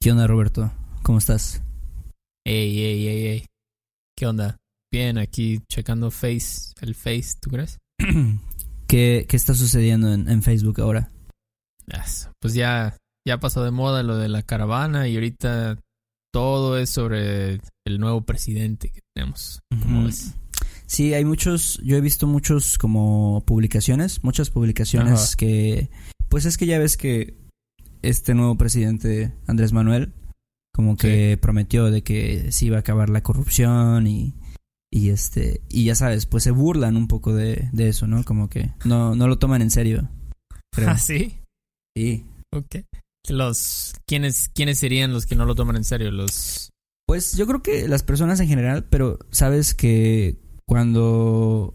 ¿Qué onda, Roberto? ¿Cómo estás? Ey, ey, ey, ey. ¿Qué onda? Bien, aquí checando Face, el Face, ¿tú crees? ¿Qué, qué está sucediendo en, en Facebook ahora? Pues ya, ya pasó de moda lo de la caravana y ahorita todo es sobre el nuevo presidente que tenemos. ¿Cómo Ujú. ves? Sí, hay muchos, yo he visto muchos como publicaciones, muchas publicaciones Ajá. que, pues es que ya ves que este nuevo presidente, Andrés Manuel, como que prometió de que se iba a acabar la corrupción y, y este, y ya sabes, pues se burlan un poco de, de eso, ¿no? Como que no, no lo toman en serio. creo. ¿Ah, sí? Sí. Ok. Los, ¿quiénes, ¿Quiénes serían los que no lo toman en serio? Los... Pues yo creo que las personas en general, pero sabes que cuando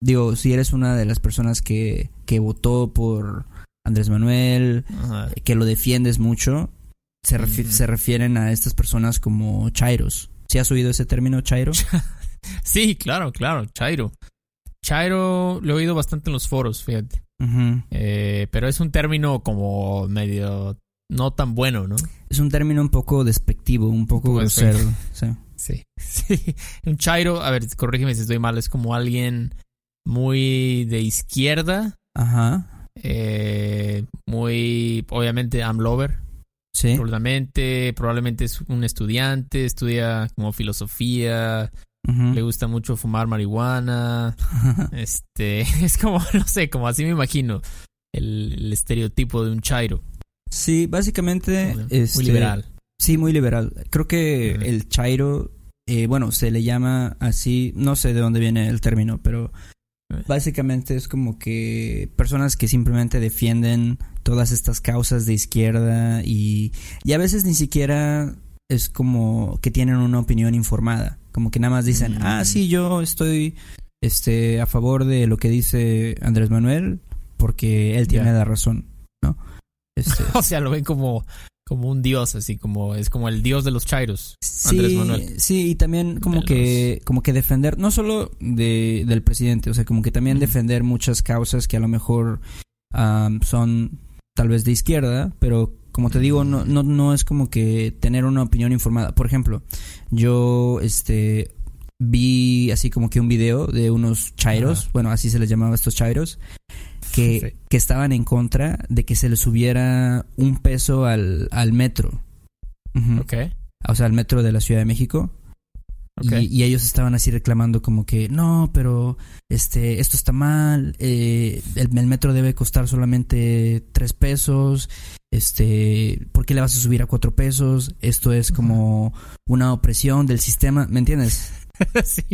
digo, si eres una de las personas que, que votó por Andrés Manuel, Ajá. que lo defiendes mucho, se, refi- se refieren a estas personas como chairos. ¿Sí has oído ese término, chairo? Sí, claro, claro, Chairo. Chairo lo he oído bastante en los foros, fíjate. Eh, pero es un término como medio no tan bueno, ¿no? Es un término un poco despectivo, un poco poco grosero. sí. Sí. sí. Un Chairo, a ver, corrígeme si estoy mal, es como alguien muy de izquierda, Ajá. Eh, muy, obviamente, amlover, Sí. probablemente, probablemente es un estudiante, estudia como filosofía, le gusta mucho fumar marihuana, este, es como, no sé, como así me imagino el, el estereotipo de un chairo, Sí, básicamente. muy este, liberal. Sí, muy liberal. Creo que el chairo, eh, bueno, se le llama así, no sé de dónde viene el término, pero. Básicamente es como que personas que simplemente defienden todas estas causas de izquierda y, y a veces ni siquiera es como que tienen una opinión informada, como que nada más dicen, Mm. ah, sí, yo estoy este, a favor de lo que dice Andrés Manuel porque él tiene la razón, ¿no? Este, O sea, lo ven como, como un dios, así como, es como el dios de los chairos. Andrés Manuel. sí, y también como De que, como que defender, no solo de, del presidente, o sea, como que también defender muchas causas que a lo mejor am, son tal vez de izquierda, pero como te digo, no, no, no es como que tener una opinión informada. Por ejemplo, yo este vi así como que un video de unos chairos, Ajá. bueno, así se les llamaba estos chairos, que, Sí. que estaban en contra de que se les subiera un peso al, al metro. Ok. o sea, al metro de la Ciudad de México. Ok. Y, y ellos estaban así reclamando como que no, pero este esto está mal, eh, el, el metro debe costar solamente tres pesos, este, ¿por qué le vas a subir a cuatro pesos? Esto es como una opresión del sistema, ¿me entiendes? sí,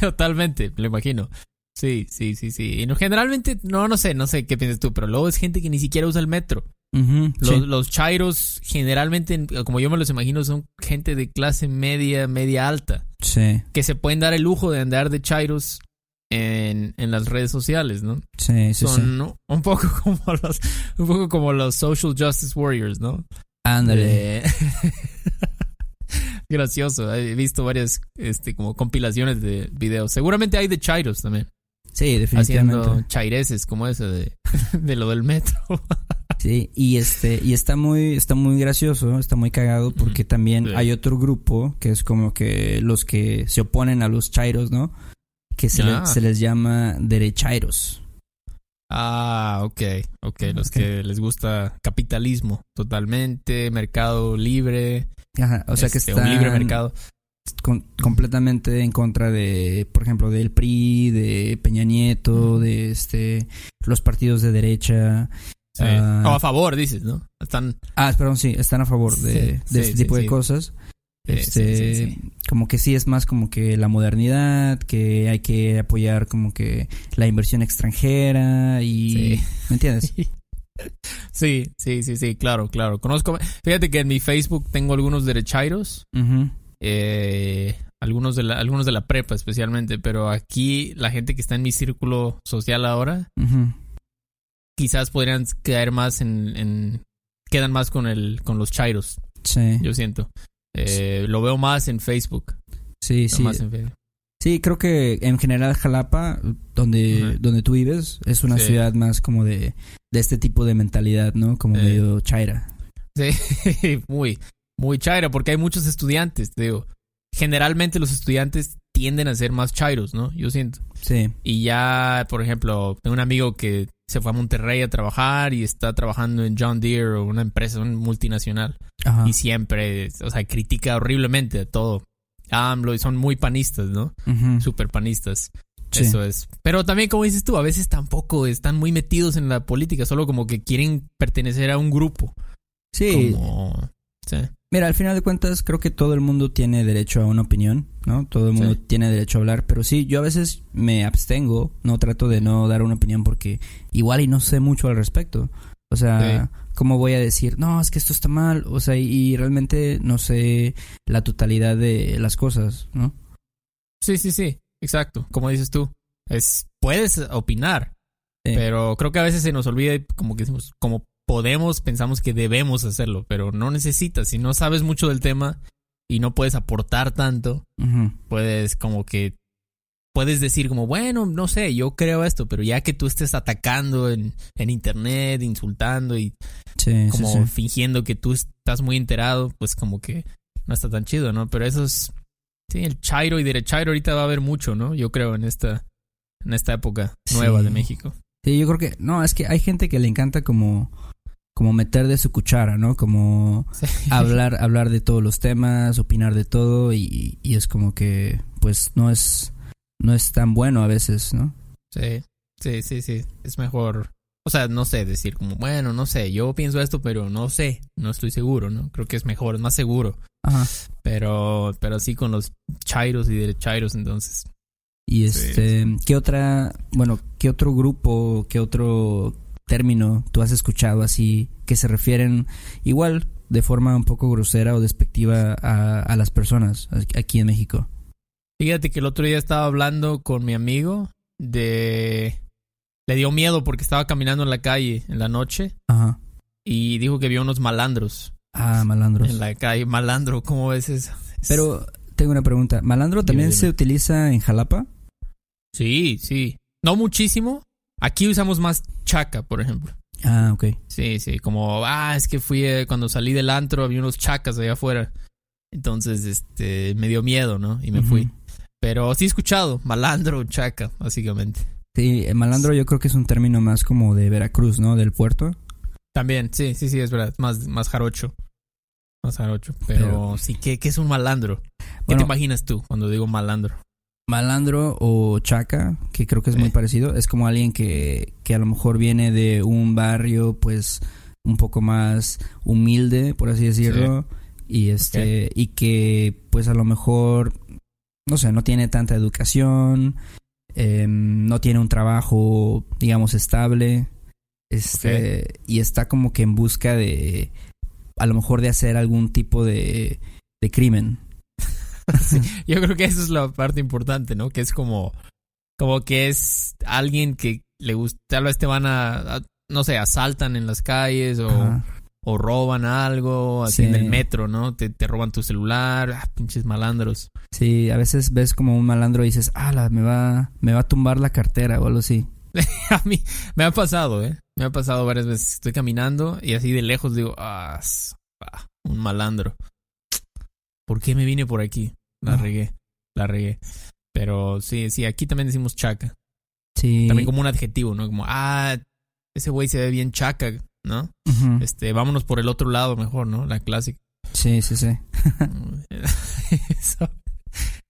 totalmente, lo imagino. Sí, sí, sí, sí. Y no, generalmente, no, no sé, no sé qué piensas tú, pero luego es gente que ni siquiera usa el metro. Los, sí. los chairos, generalmente, como yo me los imagino, son gente de clase media, media alta, sí, que se pueden dar el lujo de andar de chairos en, en las redes sociales, ¿no? sí, sí, sí. son ¿no? un poco como los, un poco como los social justice warriors, ¿no? Ándale. Eh, Gracioso, he visto varias este como compilaciones de videos. Seguramente hay de chairos también, Sí, definitivamente. haciendo chaireses como ese de, de lo del metro. Sí, y este, y está muy, está muy gracioso, está muy cagado porque también Sí. hay otro grupo que es como que los que se oponen a los chairos, ¿no? Que se, le- Ah. se les llama derechairos. Ah, ok, ok, los que les gusta capitalismo totalmente, mercado libre, Ajá, o sea que están un libre mercado. Con- completamente en contra de, por ejemplo, del PRI, de Peña Nieto, de este, los partidos de derecha. Sí. Ah. o a favor, dices, ¿no? Están Ah, perdón, sí, están a favor de, Sí, de sí, este tipo de cosas. Este, sí, sí, sí. como que sí es más como que la modernidad, que hay que apoyar como que la inversión extranjera y, Sí. ¿me entiendes? Sí, sí, sí, sí, claro, claro. Conozco, fíjate que en mi Facebook tengo algunos derechairos, Ujú. Eh, algunos de la, algunos de la prepa especialmente, pero aquí la gente que está en mi círculo social ahora, quizás podrían caer más en, en- quedan más con el, con los chairos, Sí, yo siento. Eh, Lo veo más en Facebook. sí, sí. más en Facebook. Sí, creo que en general Jalapa, donde, donde tú vives, es una Sí. ciudad más como de, de este tipo de mentalidad, ¿no? Como medio chaira. Sí, muy, muy chaira, porque hay muchos estudiantes, te digo. Generalmente los estudiantes tienden a ser más chairos, ¿no? Yo siento. Sí. Y ya, por ejemplo, tengo un amigo que se fue a Monterrey a trabajar y está trabajando en John Deere o una empresa una multinacional. Ajá. Y siempre, o sea, critica horriblemente a todo. AMLO y son muy panistas, ¿no? Ujú. Súper panistas. Sí. Eso es. Pero también, como dices tú, a veces tampoco están muy metidos en la política, solo como que quieren pertenecer a un grupo. Sí, Como... Sí. Mira, al final de cuentas creo que todo el mundo tiene derecho a una opinión, ¿no? Todo el mundo Sí. tiene derecho a hablar, pero sí, yo a veces me abstengo, no trato de no dar una opinión porque igual y no sé mucho al respecto. O sea, ¿cómo voy a decir, no, es que esto está mal? O sea, y, realmente no sé la totalidad de las cosas, ¿no? Sí, sí, sí, exacto. Como dices tú, es puedes opinar, Sí. pero creo que a veces se nos olvida y como que decimos, como podemos, pensamos que debemos hacerlo, pero no necesitas. Si no sabes mucho del tema y no puedes aportar tanto, puedes como que puedes decir como, bueno, no sé, yo creo esto, pero ya que tú estés atacando en, en internet, insultando y Sí, como sí. fingiendo que tú estás muy enterado, pues como que no está tan chido, ¿no? Pero eso es, sí, el chairo y derechairo ahorita va a haber mucho, ¿no? Yo creo en esta, en esta época nueva de México. Sí, yo creo que, no, es que hay gente que le encanta como, como meter de su cuchara, ¿no? Como Sí. hablar, hablar de todos los temas, opinar de todo y, y es como que, pues, no es, no es tan bueno a veces, ¿no? Sí, sí, sí, sí. Es mejor, o sea, no sé, decir como, bueno, no sé, yo pienso esto, pero no sé, no estoy seguro, ¿no? Creo que es mejor, es más seguro. Ajá. Pero, pero sí con los chairos y derechairos, entonces. Y Sí, este, ¿qué otra, bueno, qué otro grupo, qué otro término tú has escuchado así que se refieren igual de forma un poco grosera o despectiva a, a las personas aquí en México? Fíjate que el otro día estaba hablando con mi amigo de... Le dio miedo porque estaba caminando en la calle en la noche Ajá. y dijo que vio unos malandros Ah, malandros. en la calle. Malandro, ¿cómo ves eso? Pero tengo una pregunta. ¿Malandro también dime. se utiliza en Jalapa? Sí, sí. No muchísimo. Aquí usamos más chaca, por ejemplo. Ah, ok. Sí, sí, como, ah, es que fui eh, cuando salí del antro, había unos chacas allá afuera. Entonces, este, me dio miedo, ¿no? Y me fui. Pero sí he escuchado, malandro, chaca, básicamente. Sí, el malandro yo creo que es un término más como de Veracruz, ¿no? Del puerto. También, sí, sí, sí, es verdad, más, más jarocho. Más jarocho. Pero, Pero- sí, ¿qué, qué es un malandro? ¿Qué Bueno. te imaginas tú cuando digo malandro? Malandro o chaca, que creo que es muy parecido, es como alguien que, que a lo mejor viene de un barrio, pues, un poco más humilde, por así decirlo, y este, y que, pues, a lo mejor, no sé, no tiene tanta educación, em, no tiene un trabajo, digamos, estable, este, y está como que en busca de, a lo mejor de hacer algún tipo de, de crimen. Yo creo que esa es la parte importante, ¿no? Que es como, como que es alguien que le gusta, tal vez te van a, a- no sé, asaltan en las calles o, Ajá. o roban algo, así Sí. en el metro, ¿no? Te, te roban tu celular, ah, pinches malandros. Sí, a veces ves como un malandro y dices, ah, me va, me va a tumbar la cartera o algo así. A mí me ha pasado, ¿eh? Me ha pasado varias veces. Estoy caminando y así de lejos digo, ah, un malandro. ¿Por qué me vine por aquí? La Ah. regué, la regué. Pero sí, sí, aquí también decimos chaca. Sí. También como un adjetivo, ¿no? Como, ah, ese güey se ve bien chaca, ¿no? Este, vámonos por el otro lado mejor, ¿no? La clásica. Sí, sí, sí. eso,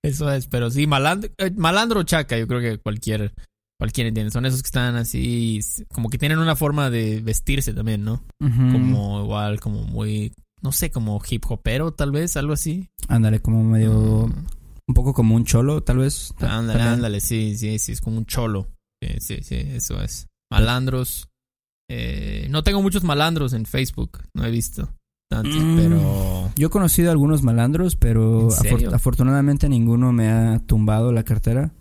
eso es, pero sí, malandro, eh, malandro o chaca, yo creo que cualquier, cualquier entiende. Son esos que están así, como que tienen una forma de vestirse también, ¿no? Como igual, como muy, no sé, como hip hopero tal vez, algo así. Ándale, como medio, Mm, un poco como un cholo, tal vez. Ándale, también. ándale, sí, sí, sí, es como un cholo. Sí, sí, sí, eso es. Malandros, Eh, no tengo muchos malandros en Facebook, no he visto tantos, Mm. pero... Yo he conocido a algunos malandros, pero afortunadamente ninguno me ha tumbado la cartera.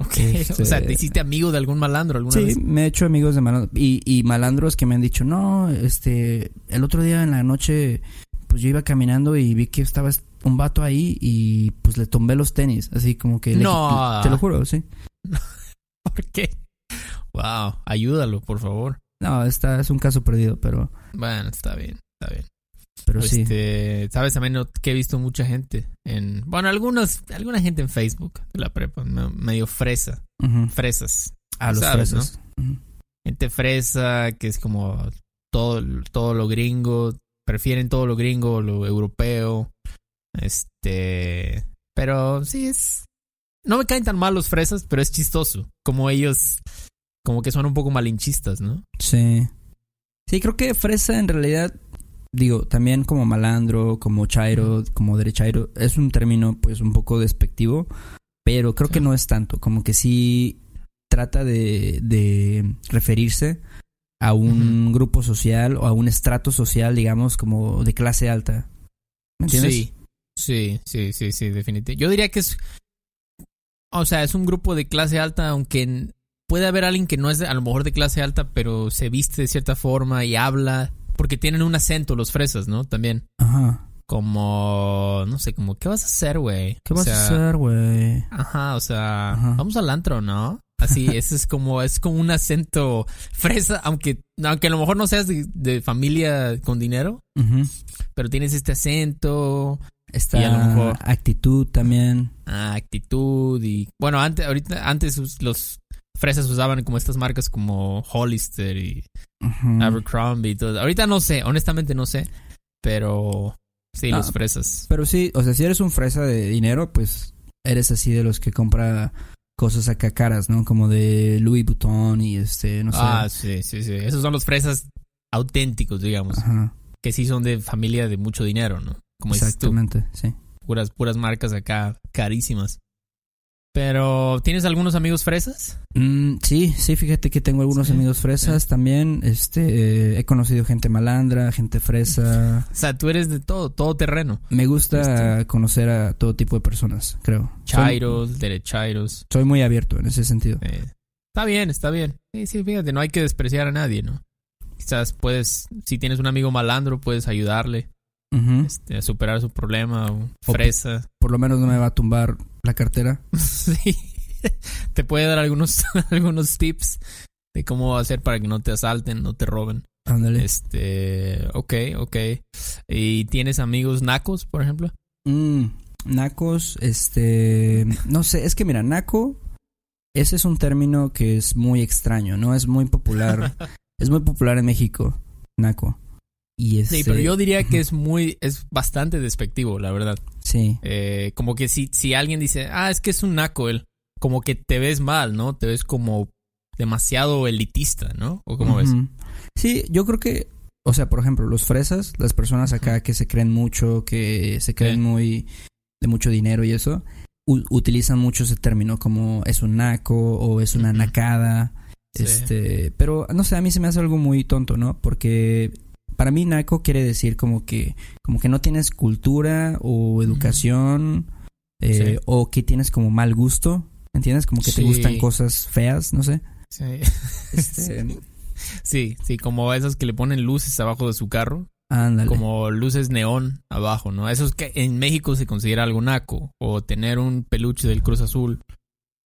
Ok, Este- O sea, ¿te hiciste amigo de algún malandro alguna Sí, vez? me he hecho amigos de malandros. Y, y malandros que me han dicho, no, este, el otro día en la noche, pues yo iba caminando y vi que estaba un vato ahí y pues le tumbé los tenis. Así como que... le- No. te lo juro, sí. ¿Por qué? Wow, ayúdalo, por favor. No, está, es un caso perdido, pero, Bueno, está bien, está bien. Pero sí. Este, sabes también no- que he visto mucha gente en, bueno, algunos, alguna gente en Facebook de la prepa, me- medio fresa, fresas, A los sabes, fresas. Ujú. gente fresa que es como todo, todo lo gringo, prefieren todo lo gringo, lo europeo, este, pero sí es, no me caen tan mal los fresas, pero es chistoso, como ellos, como que son un poco malinchistas, ¿no? Sí. Sí, creo que fresa en realidad, digo, también como malandro, como chairo, como derechairo, es un término pues un poco despectivo, pero creo que no es tanto, como que sí trata de, de referirse a un grupo social o a un estrato social, digamos, como de clase alta. ¿Me entiendes? Sí, sí, sí, sí, sí, definitivamente. Yo diría que es, o sea, es un grupo de clase alta, aunque puede haber alguien que no es de- a lo mejor de clase alta, pero se viste de cierta forma y habla, porque tienen un acento los fresas, ¿no? También, Ajá. como, no sé, como, ¿qué vas a hacer, güey? ¿Qué O vas sea, a hacer, güey? Ajá, o sea, Ajá. vamos al antro, ¿no? Así, ese es como, es como un acento fresa, aunque, aunque a lo mejor no seas de, de familia con dinero, Ujú. pero tienes este acento, Esta Y a lo mejor- actitud también. ah, actitud y bueno antes ahorita antes los fresas usaban como estas marcas como Hollister y. Abercrombie y todo ahorita no sé honestamente no sé pero sí Ah. los fresas Pero sí, o sea, si eres un fresa de dinero, pues eres así de los que compra cosas acá caras, ¿no? Como de Louis Vuitton y este, no sé. ah sí sí sí esos son los fresas auténticos digamos Ajá, que sí son de familia de mucho dinero no como dices tú exactamente, sí. puras puras marcas acá carísimas pero tienes algunos amigos fresas Mm, sí, sí, fíjate que tengo algunos Sí, amigos fresas también. Este, eh, he conocido gente malandra, gente fresa. o sea tú eres de todo todo terreno Me gusta conocer a todo tipo de personas, creo. Soy- chairos derechairos Soy muy abierto en ese sentido. Eh, está bien, está bien. Sí, sí, fíjate, no hay que despreciar a nadie, ¿no? Quizás puedes, si tienes un amigo malandro, puedes ayudarle este, a superar su problema o O- fresa. Por lo menos no me va a tumbar la cartera. sí. Te puede dar algunos, algunos tips de cómo hacer para que no te asalten, no te roben. Ándale. Este, ok, ok. ¿Y tienes amigos nacos, por ejemplo? Mm, nacos, este, no sé, es que mira, naco, ese es un término que es muy extraño, ¿no? Es muy popular, es muy popular en México, naco. Y este, Sí, pero yo diría que es muy, es bastante despectivo, la verdad. sí, Eh, como que si, si alguien dice, ah, es que es un naco él, como que te ves mal, ¿no? Te ves como demasiado elitista, ¿no? ¿O cómo ves? Sí, yo creo que, o sea, por ejemplo, los fresas, las personas acá que se creen mucho, que se creen muy de mucho dinero y eso, utilizan mucho ese término como es un naco o es una nacada. Sí. Este, pero no sé, a mí se me hace algo muy tonto, ¿no? Porque para mí naco quiere decir como que como que no tienes cultura o educación eh, Sí. o que tienes como mal gusto, ¿entiendes? Como que te gustan cosas feas, no sé. Sí. Este, sí, sí, como esos que le ponen luces abajo de su carro, ándale. como luces neón abajo, ¿no? Esos que en México se considera algo naco, o tener un peluche del Cruz Azul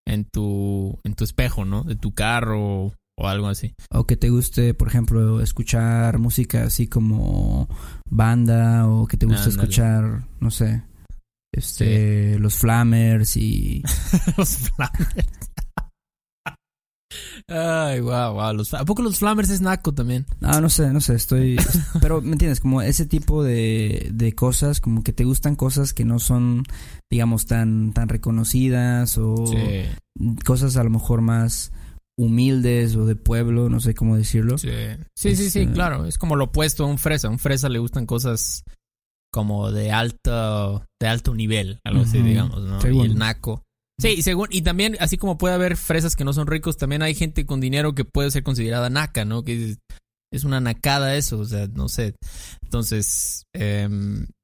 en tu, en tu espejo, ¿no? De tu carro o algo así. O que te guste, por ejemplo, escuchar música así como banda o que te guste Ándale. escuchar, no sé, este, los Flamers y los Flamers. Ay, wow, wow. Los, ¿A poco los Flamers es naco también? Ah, no sé, no sé, estoy... Pero, ¿me entiendes? Como ese tipo de, de cosas, como que te gustan cosas que no son, digamos, tan, tan reconocidas o Sí, cosas a lo mejor más humildes o de pueblo, no sé cómo decirlo. sí. Sí, sí, sí, Este- claro. Es como lo opuesto a un fresa. A un fresa le gustan cosas como de alto, de alto nivel, algo así, digamos, ¿no? Según. Y el naco. Sí, y según, y también, así como puede haber fresas que no son ricos, también hay gente con dinero que puede ser considerada naca, ¿no? Que dices, es una nacada eso, o sea, no sé. Entonces, eh,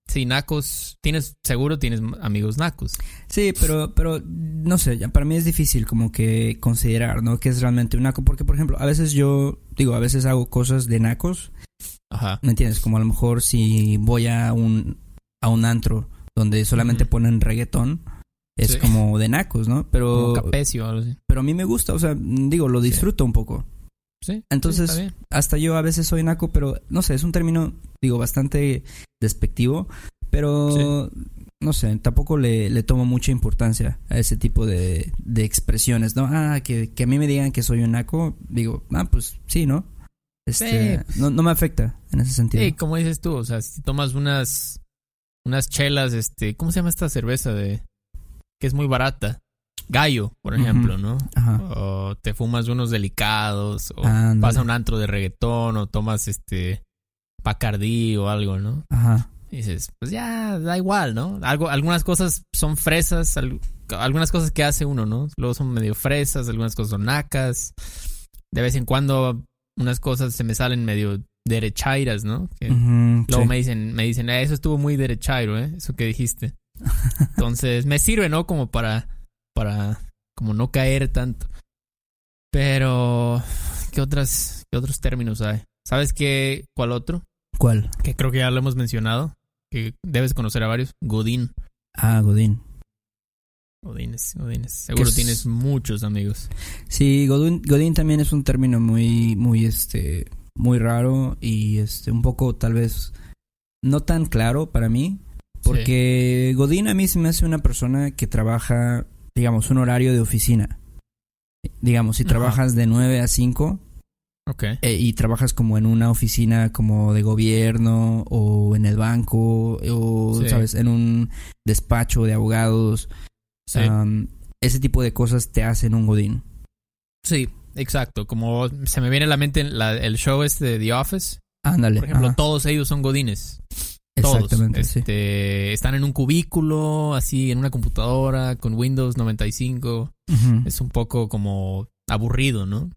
sí, nacos, tienes, seguro tienes amigos nacos. Sí, pero, pero, no sé, para mí es difícil como que considerar, ¿no? Que es realmente un naco, porque por ejemplo, a veces yo, digo, a veces hago cosas de nacos, Ajá. ¿me entiendes? Como a lo mejor si voy a un, a un antro donde solamente ponen reggaetón, es Sí. como de nacos, ¿no? Pero, Como Capecio o algo así. pero a mí me gusta, o sea, digo, lo disfruto un poco. Sí. Entonces, sí, hasta yo a veces soy naco, pero no sé, es un término, digo, bastante despectivo, pero no sé, tampoco le, le tomo mucha importancia a ese tipo de, de expresiones, ¿no? Ah, que, que a mí me digan que soy un naco, digo, ah, pues sí, ¿no? Este, no, no me afecta en ese sentido. Sí, como dices tú, o sea, si tomas unas unas chelas, este, ¿cómo se llama esta cerveza de que es muy barata? Gallo, por ejemplo, ¿no? Ajá. O te fumas unos delicados, o Ándale. vas a un antro de reggaetón, o tomas este Bacardí o algo, ¿no? Ajá. Y dices, pues ya, da igual, ¿no? Algo, algunas cosas son fresas, al- algunas cosas que hace uno, ¿no? Luego son medio fresas, algunas cosas son nacas. De vez en cuando unas cosas se me salen medio derechairas, ¿no? Que luego sí. me dicen, me dicen, "Eh, eso estuvo muy derechairo, ¿eh? Eso que dijiste. Entonces, me sirve, ¿no? Como para, para, como no caer tanto. Pero, ¿qué otras, qué otros términos hay? ¿Sabes qué, cuál otro? ¿Cuál? Que creo que ya lo hemos mencionado. Que debes conocer a varios. Godín. Ah, Godín. Godines, Godines. Seguro es- tienes muchos amigos. Sí, Godín, Godín también es un término muy, muy, este, muy raro y, este, un poco tal vez no tan claro para mí, porque Godín a mí se me hace una persona que trabaja, digamos, un horario de oficina. Digamos, si trabajas de 9 a 5 Ok. eh, y trabajas como en una oficina como de gobierno o en el banco o, Sí. ¿sabes? En un despacho de abogados. Sí. ese tipo de cosas te hacen un Godín. sí, exacto. Como se me viene a la mente la- el show este de The Office. Ándale. Por ejemplo, ajá. todos ellos son godines. Todos. Exactamente, sí. Este, Están en un cubículo, así, en una computadora, con Windows 95. Ujú. Es un poco como aburrido, ¿no?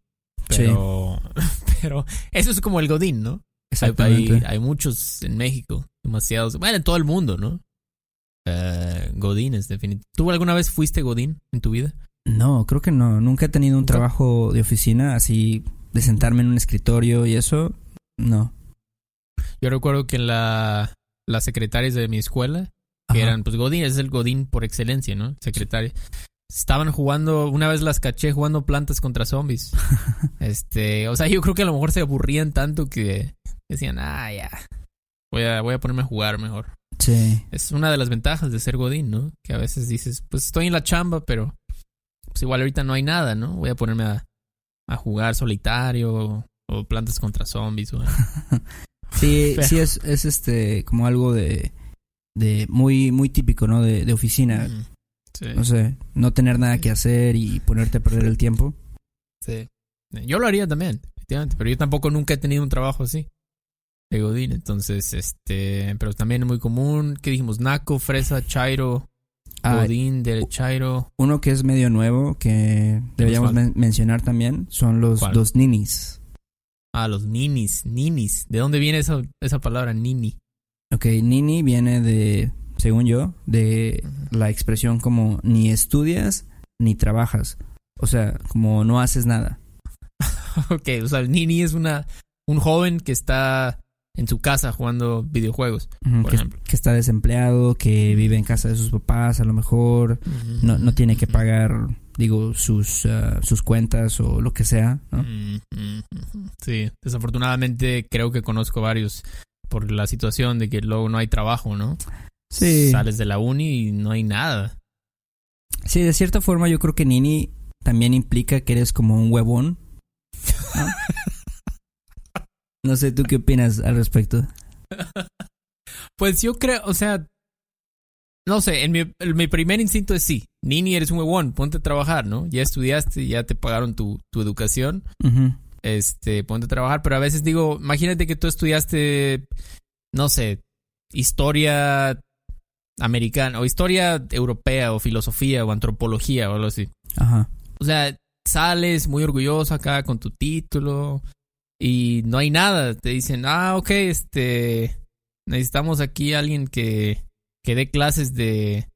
Sí. Pero, pero eso es como el godín, ¿no? Exactamente. hay- hay muchos en México, demasiados. Bueno, en todo el mundo, ¿no? Eh, godines, definitivamente. ¿Tú alguna vez fuiste godín en tu vida? No, creo que no. Nunca he tenido un ¿Nunca? trabajo de oficina así de sentarme en un escritorio y eso. No. Yo recuerdo que la, las secretarias de mi escuela, que Ajá. eran, pues godín, es el godín por excelencia, ¿no? Secretaria. Estaban jugando, una vez las caché jugando plantas contra zombies. este, o sea, yo creo que a lo mejor se aburrían tanto que decían, ah, ya, voy a, voy a ponerme a jugar mejor. Sí. Es una de las ventajas de ser Godín, ¿no? Que a veces dices, pues estoy en la chamba, pero pues igual ahorita no hay nada, ¿no? Voy a ponerme a, a jugar solitario o plantas contra zombies. O... Sí, sí es, es este como algo de, de muy, muy típico, ¿no? De, de oficina. Mm, Sí, No sé, no tener nada que hacer y ponerte a perder el tiempo. sí. Yo lo haría también, efectivamente, pero yo tampoco nunca he tenido un trabajo así de Godín, entonces, este, pero también es muy común, ¿qué dijimos? Naco, Fresa, Chairo, Ah, Godín, Derechairo. uno que es medio nuevo que deberíamos men- mencionar también son los, ¿Cuál? los ninis. Ah, los ninis, ninis. ¿De dónde viene esa, esa palabra, nini? Ok, nini viene de, según yo, de la expresión como ni estudias ni trabajas. O sea, como no haces nada. Ok, o sea, Nini es una un joven que está en su casa jugando videojuegos, por que, ejemplo. que está desempleado, que vive en casa de sus papás, a lo mejor no, no tiene que pagar, digo, sus, ah, sus cuentas o lo que sea. ¿no? Mm, mm, mm. Sí, desafortunadamente creo que conozco varios por la situación de que luego no hay trabajo, ¿no? Sí. Sales de la uni y no hay nada. Sí, de cierta forma yo creo que Nini también implica que eres como un huevón. ¿no? No sé, ¿tú qué opinas al respecto? Pues yo creo, o sea, no sé, en mi, en mi primer instinto es sí. Nini, eres un huevón, ponte a trabajar, ¿no? Ya estudiaste, ya te pagaron tu, tu educación. Este, ponte a trabajar, pero a veces digo, imagínate que tú estudiaste, no sé, historia americana, o historia europea, o filosofía, o antropología, o algo así. Ajá. O sea, sales muy orgulloso acá con tu título, y no hay nada. Te dicen, ah, ok, este, necesitamos aquí a alguien que, que dé clases de,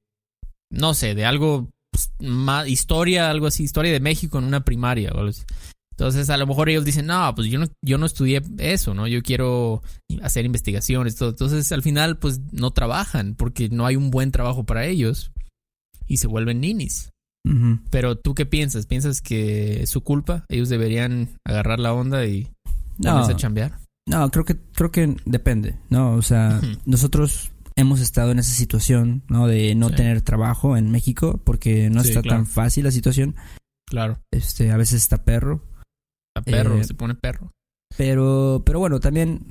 no sé, de algo, pues, más, historia, algo así, historia de México en una primaria. o algo así. Entonces, a lo mejor ellos dicen, no, pues yo no, yo no estudié eso, ¿no? Yo quiero hacer investigaciones, todo. Entonces, al final, pues no trabajan porque no hay un buen trabajo para ellos y se vuelven ninis. Pero tú qué piensas? ¿Piensas que es su culpa? ¿Ellos deberían agarrar la onda y No, a chambear? no, creo que, creo que depende, ¿no? O sea, nosotros hemos estado en esa situación, ¿no? De no Sí. tener trabajo en México porque no Sí, está claro. tan fácil la situación. Claro. Este, a veces está perro. A perro, Eh, se pone perro. Pero, pero bueno, también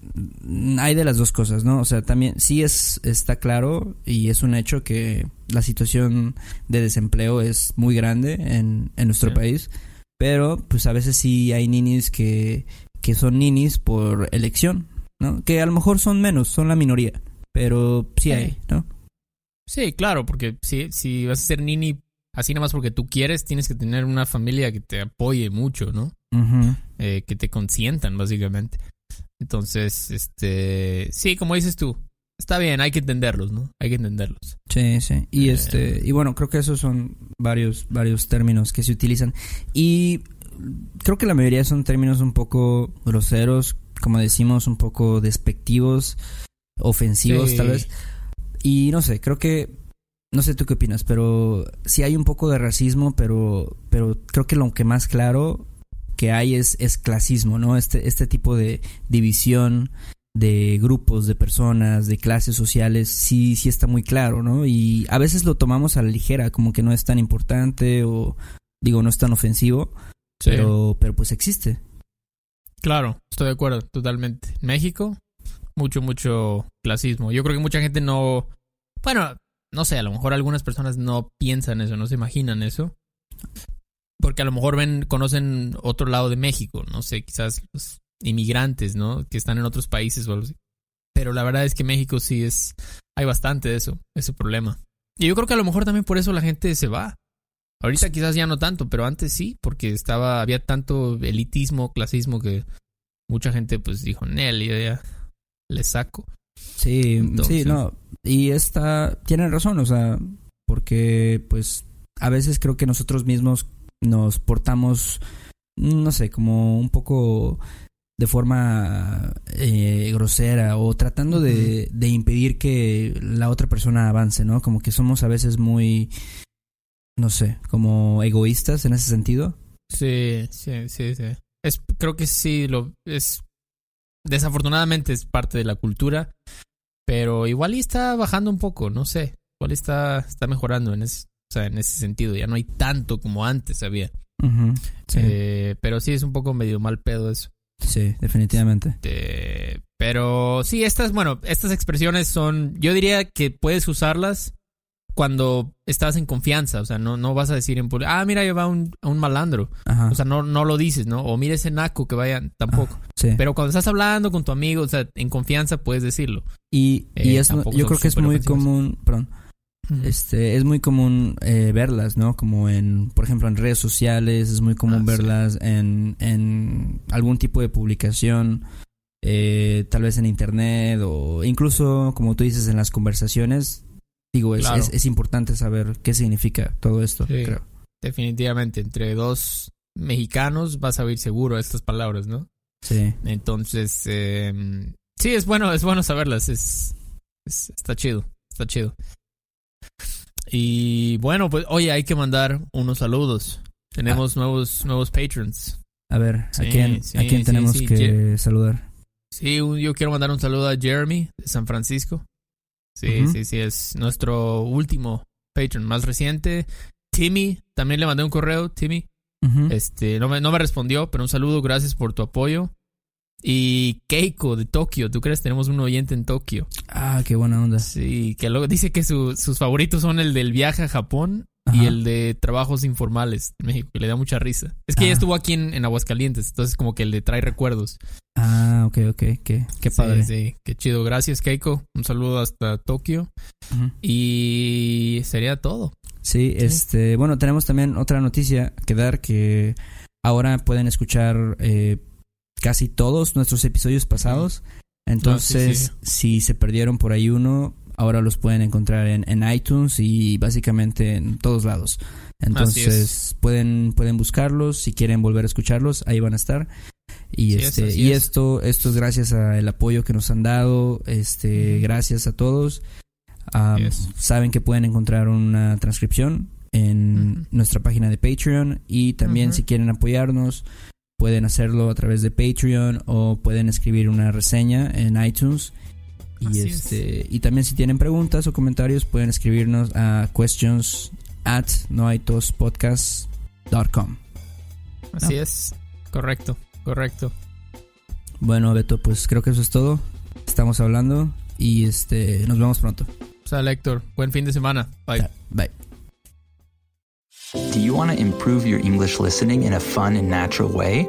hay de las dos cosas, ¿no? O sea, también sí es, está claro y es un hecho que la situación de desempleo es muy grande en, en nuestro Sí. país. Pero, pues a veces sí hay ninis que, que son ninis por elección, ¿no? Que a lo mejor son menos, son la minoría. Pero sí hay, ¿no? Sí, claro, porque si, si vas a ser nini así nada más porque tú quieres, tienes que tener una familia que te apoye mucho, ¿no? Eh, que te consientan, básicamente. Entonces, este, sí, como dices tú, está bien, hay que entenderlos, ¿no? Hay que entenderlos. Sí, sí. Y Eh. este, y bueno, creo que esos son varios, varios términos que se utilizan. Y creo que la mayoría son términos un poco groseros, como decimos, un poco despectivos, ofensivos, Sí. tal vez. Y no sé, creo que no sé tú qué opinas, pero sí hay un poco de racismo, pero pero creo que lo que más claro que hay es, es clasismo, ¿no? Este, este tipo de división de grupos, de personas, de clases sociales, sí, sí está muy claro, ¿no? Y a veces lo tomamos a la ligera, como que no es tan importante o, digo, no es tan ofensivo, Sí. pero, pero pues existe. Claro, estoy de acuerdo, totalmente. En México, mucho, mucho clasismo. Yo creo que mucha gente no. Bueno, no sé, a lo mejor algunas personas no piensan eso, no se imaginan eso. Porque a lo mejor ven, conocen otro lado de México, no sé, quizás los inmigrantes, ¿no? Que están en otros países o algo así. Pero la verdad es que México sí es. Hay bastante de eso, ese problema. Y yo creo que a lo mejor también por eso la gente se va. Ahorita quizás ya no tanto, pero antes sí, porque estaba, había tanto elitismo, clasismo que mucha gente pues dijo, Nel, ya le saco. Sí, Entonces- sí, no. Y esta, tienen razón, o sea, porque pues a veces creo que nosotros mismos nos portamos, no sé, como un poco de forma eh, grosera o tratando de, de impedir que la otra persona avance, ¿no? Como que somos a veces muy, no sé, como egoístas en ese sentido. Sí, sí, sí, sí. Es, creo que sí, lo es desafortunadamente es parte de la cultura, pero igual y está bajando un poco, no sé. Igual está, está mejorando en ese, o sea, en ese sentido. Ya no hay tanto como antes había. Sí, Eh, pero sí es un poco medio mal pedo eso. sí, definitivamente. Este, pero sí, estas, bueno, estas expresiones son, yo diría que puedes usarlas cuando estás en confianza, o sea, no, no vas a decir en público, ah, mira, ahí va un, un malandro, Ajá. o sea, no, no lo dices, ¿no? O mira ese naco que vaya, tampoco. sí. Pero cuando estás hablando con tu amigo, o sea, en confianza puedes decirlo. Y, y Eh, es, yo creo que es muy común, perdón, este, es muy común eh, verlas, ¿no? Como en, por ejemplo, en redes sociales, es muy común Ah, sí. verlas en, en algún tipo de publicación, eh, tal vez en internet o incluso, como tú dices, en las conversaciones. Digo, es, Claro. es, es importante saber qué significa todo esto, Sí. creo. Definitivamente, entre dos mexicanos vas a oír seguro estas palabras, ¿no? Sí, Entonces, eh, sí, es bueno, es bueno saberlas. Es, es- está chido, está chido. Y bueno, pues, oye, hay que mandar unos saludos. Tenemos nuevos, nuevos patrons. a ver, Sí, ¿a quién, sí, ¿a quién tenemos que saludar? Sí, yo quiero mandar un saludo a Jeremy de San Francisco. Sí, sí, sí, es nuestro último patron más reciente. Timmy, también le mandé un correo, Timmy. Este, no me, no me respondió, pero un saludo, gracias por tu apoyo. Y Keiko de Tokio, ¿tú crees? Tenemos un oyente en Tokio. Ah, qué buena onda. Sí, que luego dice que su- sus favoritos son el del viaje a Japón y el de trabajos informales en México, que le da mucha risa. Es que Ah. ella estuvo aquí en, en Aguascalientes, entonces como que le trae recuerdos. Ah, ok, ok, qué, qué Sí, padre. Sí, qué chido. Gracias, Keiko. Un saludo hasta Tokio. Y sería todo. Sí, este, bueno, tenemos también otra noticia que dar que ahora pueden escuchar eh, casi todos nuestros episodios pasados. Entonces, si se perdieron por ahí uno, ahora los pueden encontrar en, en iTunes y básicamente en todos lados. Entonces pueden, pueden buscarlos, si quieren volver a escucharlos, ahí van a estar. Y este, y esto, esto es gracias al apoyo que nos han dado, este, gracias a todos. Saben que pueden encontrar una transcripción en nuestra página de Patreon y también si quieren apoyarnos pueden hacerlo a través de Patreon o pueden escribir una reseña en iTunes y este y también si tienen preguntas o comentarios pueden escribirnos a questions at noaitospodcast.com. Así es, correcto, correcto. Bueno, Beto, pues creo que eso es todo. Estamos hablando y este nos vemos pronto. Sea, Héctor, buen fin de semana. Bye. Bye. Do you want to improve your English listening in a fun and natural way?